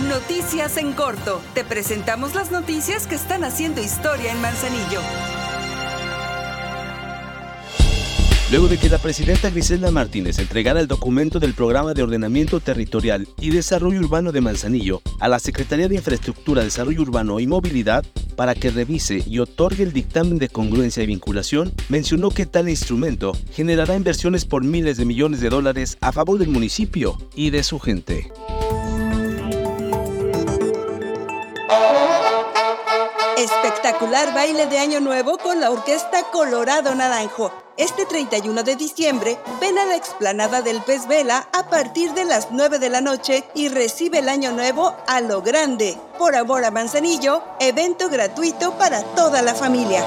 Noticias en corto. Te presentamos las noticias que están haciendo historia en Manzanillo. Luego de que la presidenta Griselda Martínez entregara el documento del Programa de Ordenamiento Territorial y Desarrollo Urbano de Manzanillo a la Secretaría de Infraestructura, Desarrollo Urbano y Movilidad para que revise y otorgue el dictamen de congruencia y vinculación, mencionó que tal instrumento generará inversiones por miles de millones de dólares a favor del municipio y de su gente. Espectacular baile de Año Nuevo con la Orquesta Colorado Naranjo. Este 31 de diciembre, ven a la explanada del Pez Vela a partir de las 9 de la noche y recibe el Año Nuevo a lo grande. Por amor a Manzanillo, evento gratuito para toda la familia.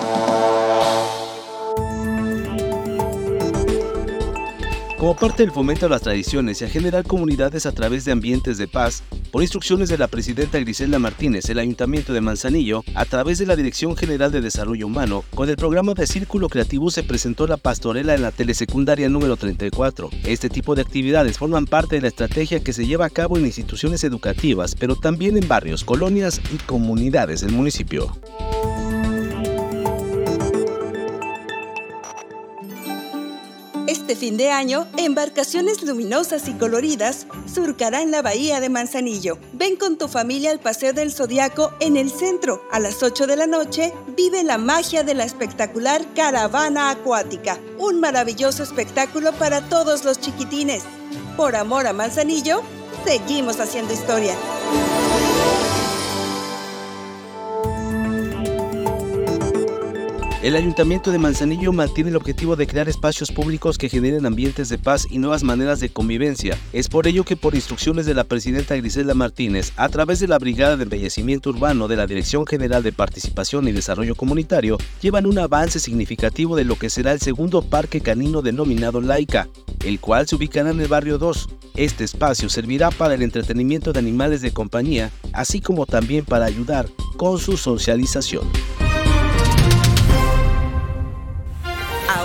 Como parte del fomento a las tradiciones y a generar comunidades a través de ambientes de paz, por instrucciones de la presidenta Griselda Martínez, el Ayuntamiento de Manzanillo, a través de la Dirección General de Desarrollo Humano, con el programa de Círculo Creativo se presentó la pastorela en la telesecundaria número 34. Este tipo de actividades forman parte de la estrategia que se lleva a cabo en instituciones educativas, pero también en barrios, colonias y comunidades del municipio. Este fin de año, embarcaciones luminosas y coloridas surcarán la bahía de Manzanillo. Ven con tu familia al Paseo del Zodiaco en el centro. A las 8 de la noche, vive la magia de la espectacular caravana acuática. Un maravilloso espectáculo para todos los chiquitines. Por amor a Manzanillo, seguimos haciendo historia. El Ayuntamiento de Manzanillo mantiene el objetivo de crear espacios públicos que generen ambientes de paz y nuevas maneras de convivencia. Es por ello que por instrucciones de la presidenta Griselda Martínez, a través de la Brigada de Embellecimiento Urbano de la Dirección General de Participación y Desarrollo Comunitario, llevan un avance significativo de lo que será el segundo parque canino denominado Laica, el cual se ubicará en el barrio 2. Este espacio servirá para el entretenimiento de animales de compañía, así como también para ayudar con su socialización.